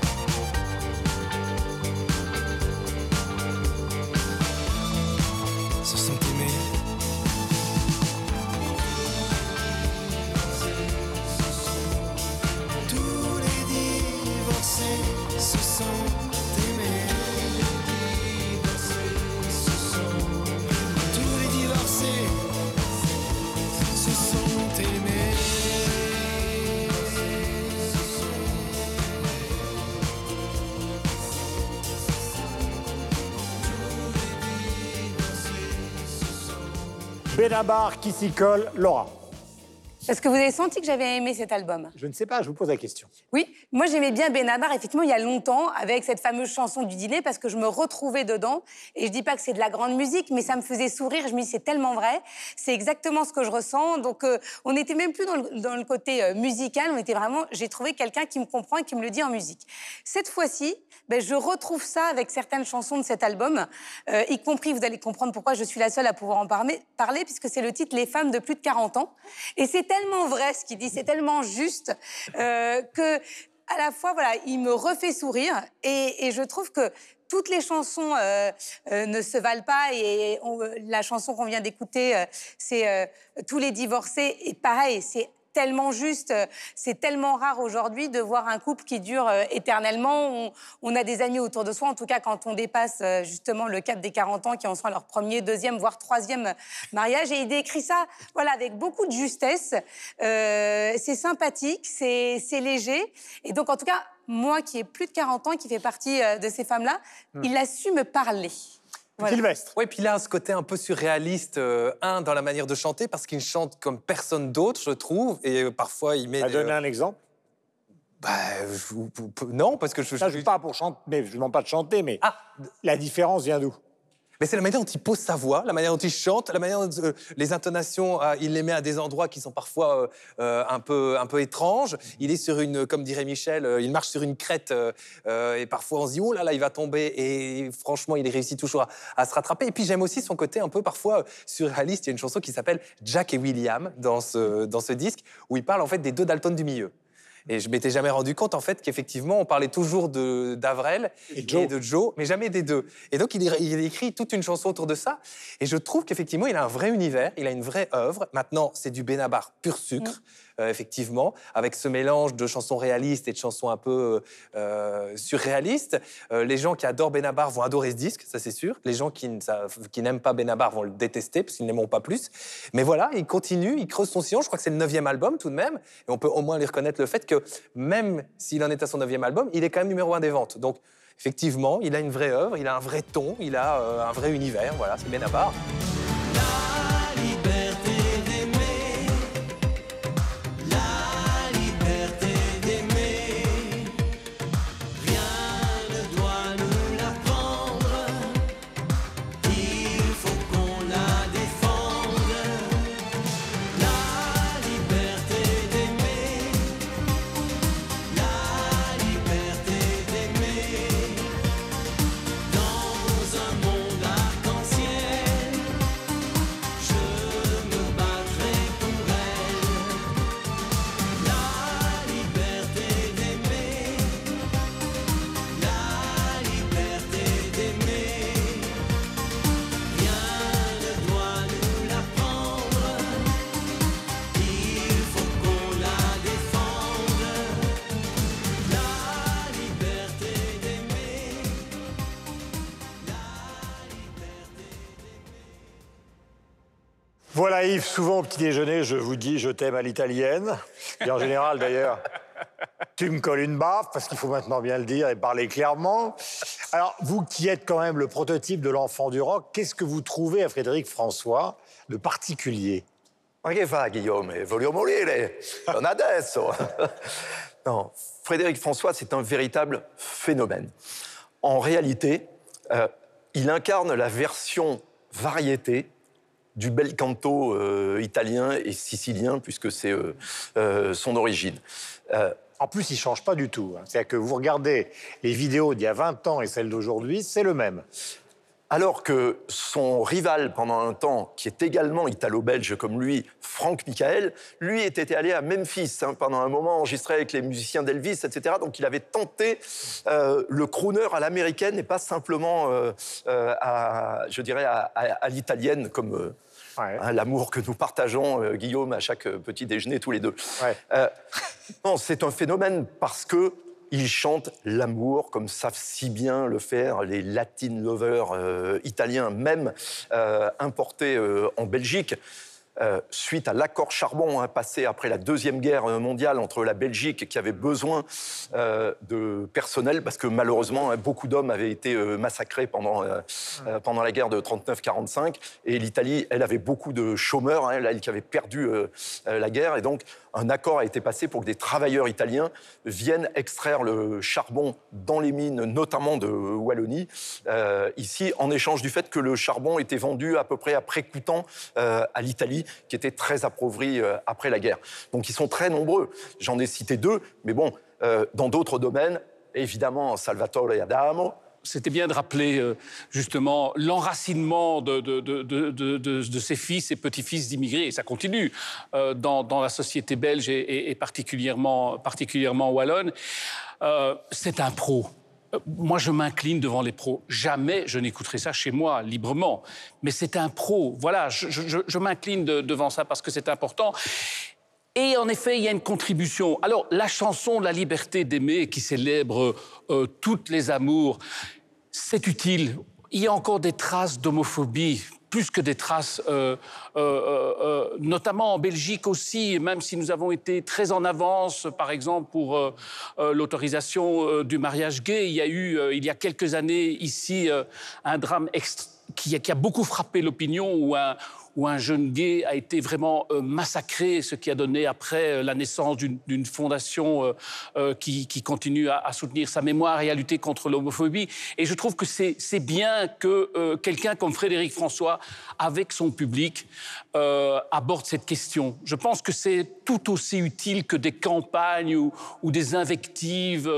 Benabar qui s'y colle, Laura. Est-ce que vous avez senti que j'avais aimé cet album? Je ne sais pas, je vous pose la question. Oui, moi j'aimais bien Benabar, effectivement, il y a longtemps, avec cette fameuse chanson du dîner, parce que je me retrouvais dedans. Et je dis pas que c'est de la grande musique, mais ça me faisait sourire. Je me dis, c'est tellement vrai. C'est exactement ce que je ressens. Donc, euh, on n'était même plus dans le, dans le côté euh, musical, on était vraiment. J'ai trouvé quelqu'un qui me comprend et qui me le dit en musique. Cette fois-ci, ben, je retrouve ça avec certaines chansons de cet album, euh, y compris, vous allez comprendre pourquoi je suis la seule à pouvoir en parler, puisque c'est le titre Les femmes de plus de 40 ans. Et c'est tellement vrai ce qu'il dit, c'est tellement juste euh, que à la fois, voilà, il me refait sourire et, je trouve que toutes les chansons euh, euh, ne se valent pas et la chanson qu'on vient d'écouter, c'est Tous les divorcés et pareil, c'est tellement juste, euh, c'est tellement rare aujourd'hui de voir un couple qui dure euh, éternellement. On, on a des amis autour de soi, en tout cas quand on dépasse euh, justement le cap des 40 ans, qui en sont à leur premier, deuxième, voire troisième mariage. Et il décrit ça voilà, avec beaucoup de justesse. Euh, c'est sympathique, c'est léger. Et donc en tout cas, moi qui ai plus de 40 ans, qui fait partie de ces femmes-là, Hmm. il a su me parler. Voilà. Oui, puis a ce côté un peu surréaliste, euh, un, dans la manière de chanter, parce qu'il chante comme personne d'autre, je trouve, et euh, parfois il met... À donner un exemple? Bah, je non, parce que je... Ça, je ne pas pour chanter, mais je ne demande pas de chanter, mais Ah. la différence vient d'où? Mais c'est la manière dont il pose sa voix, la manière dont il chante, la manière dont euh, les intonations, ah, il les met à des endroits qui sont parfois euh, euh, un, peu, un peu étranges. Il est sur une, comme dirait Michel, euh, il marche sur une crête euh, euh, et parfois on se dit, oh là là, il va tomber. Et franchement, il réussit toujours à, à se rattraper. Et puis j'aime aussi son côté un peu parfois euh, surréaliste. Il y a une chanson qui s'appelle Jack et William dans ce, dans ce disque, où il parle en fait des deux Dalton du milieu. Et je m'étais jamais rendu compte en fait qu'effectivement on parlait toujours de d'Avrel et, de Joe, mais jamais des deux. Et donc il, il écrit toute une chanson autour de ça. Et je trouve qu'effectivement il a un vrai univers, il a une vraie œuvre. Maintenant c'est du Benabar pur sucre. euh, effectivement, avec ce mélange de chansons réalistes et de chansons un peu euh, surréalistes. Euh, les gens qui adorent Benabar vont adorer ce disque, ça c'est sûr. Les gens qui, n'aiment pas Benabar vont le détester parce qu'ils n'aimeront pas plus. Mais voilà, il continue, il creuse son sillon. Je crois que c'est le neuvième album tout de même. Et on peut au moins lui reconnaître le fait que même s'il en est à son neuvième album, il est quand même numéro un des ventes. Donc effectivement, il a une vraie œuvre, il a un vrai ton, il a euh, un vrai univers. Voilà, c'est Benabar. Voilà Yves, souvent au petit déjeuner, je vous dis je t'aime à l'italienne. Et en général d'ailleurs, tu me colles une baffe, parce qu'il faut maintenant bien le dire et parler clairement. Alors, vous qui êtes quand même le prototype de l'enfant du rock, qu'est-ce que vous trouvez à Frédéric François de particulier? Ma che fa Guillaume? Voglio morire, non adesso. non, Frédéric François, c'est un véritable phénomène. En réalité, euh, il incarne la version variété du bel canto euh, italien et sicilien, puisque c'est euh, euh, son origine. En plus, il change pas du tout. hein. C'est-à-dire que vous regardez les vidéos d'il y a 20 ans et celles d'aujourd'hui, c'est le même. Alors que son rival pendant un temps, qui est également italo-belge comme lui, Franck Michael, lui était allé à Memphis hein, pendant un moment, enregistré avec les musiciens d'Elvis, etc. Donc il avait tenté euh, le crooner à l'américaine et pas simplement, euh, euh, à, je dirais, à, à- à l'italienne, comme hein, l'amour que nous partageons, Guillaume, à chaque petit déjeuner tous les deux. Non, c'est un phénomène parce que il chante l'amour comme savent si bien le faire les Latin lovers euh, italiens, même euh, importés euh, en Belgique. Euh, suite à l'accord charbon hein, passé après la Deuxième Guerre mondiale entre la Belgique, qui avait besoin euh, de personnel, parce que malheureusement, hein, beaucoup d'hommes avaient été euh, massacrés pendant, pendant la guerre de 39-45, et l'Italie, elle avait beaucoup de chômeurs, hein, elle qui avait perdu la guerre, et donc un accord a été passé pour que des travailleurs italiens viennent extraire le charbon dans les mines, notamment de Wallonie, ici, en échange du fait que le charbon était vendu à peu près à près coûtant à l'Italie qui étaient très appauvris euh, après la guerre. Donc ils sont très nombreux. J'en ai cité deux, mais bon, euh, dans d'autres domaines, évidemment Salvatore Adamo, c'était bien de rappeler euh, justement l'enracinement de, de, ses fils et petits-fils d'immigrés, et ça continue dans, la société belge et, particulièrement, particulièrement wallonne. c'est un pro. Euh, moi, je m'incline devant les pros. Jamais je n'écouterai ça chez moi, librement. Mais c'est un pro. Voilà, je, m'incline devant ça parce que c'est important. Et en effet, il y a une contribution. Alors, la chanson La liberté d'aimer, qui célèbre euh, toutes les amours, c'est utile. Il y a encore des traces d'homophobie plus que des traces, euh, euh, euh, notamment en Belgique aussi, même si nous avons été très en avance, par exemple, pour l'autorisation du mariage gay. Il y a eu, il y a quelques années, ici, un drame qui, qui, a beaucoup frappé l'opinion, où un, où un jeune gay a été vraiment euh, massacré, ce qui a donné après euh, la naissance d'une fondation euh, qui, continue à, soutenir sa mémoire et à lutter contre l'homophobie. Et je trouve que c'est bien que quelqu'un comme Frédéric François, avec son public, aborde cette question. Je pense que c'est tout aussi utile que des campagnes ou, des invectives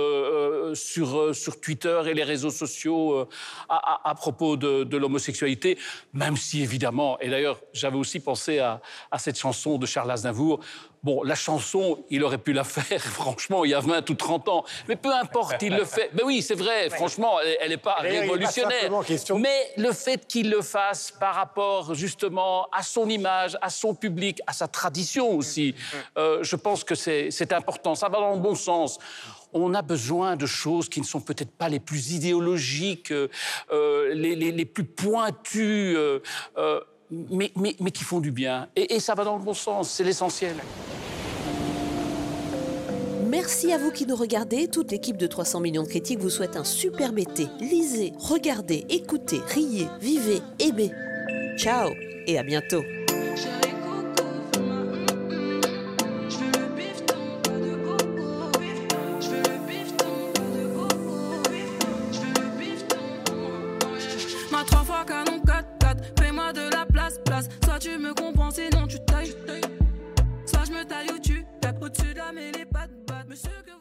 sur, Twitter et les réseaux sociaux à, propos de, de l'homosexualité, même si évidemment, et d'ailleurs j'avais aussi pensé à, cette chanson de Charles Aznavour. Bon, la chanson, il aurait pu la faire, franchement, il y a 20 ou 30 ans. Mais peu importe, il le fait. Mais oui, c'est vrai, franchement, elle n'est pas révolutionnaire. Mais le fait qu'il le fasse par rapport, justement, à son image, à son public, à sa tradition aussi, euh, je pense que c'est important. Ça va dans le bon sens on a besoin de choses qui ne sont peut-être pas les plus idéologiques, euh, euh, les, plus pointues mais, qui font du bien. Et, ça va dans le bon sens, c'est l'essentiel. Merci à vous qui nous regardez. Toute l'équipe de 300 millions de critiques vous souhaite un super été. Lisez, regardez, écoutez, riez, vivez, aimez. Ciao et à bientôt. mais les pas de batte. Monsieur que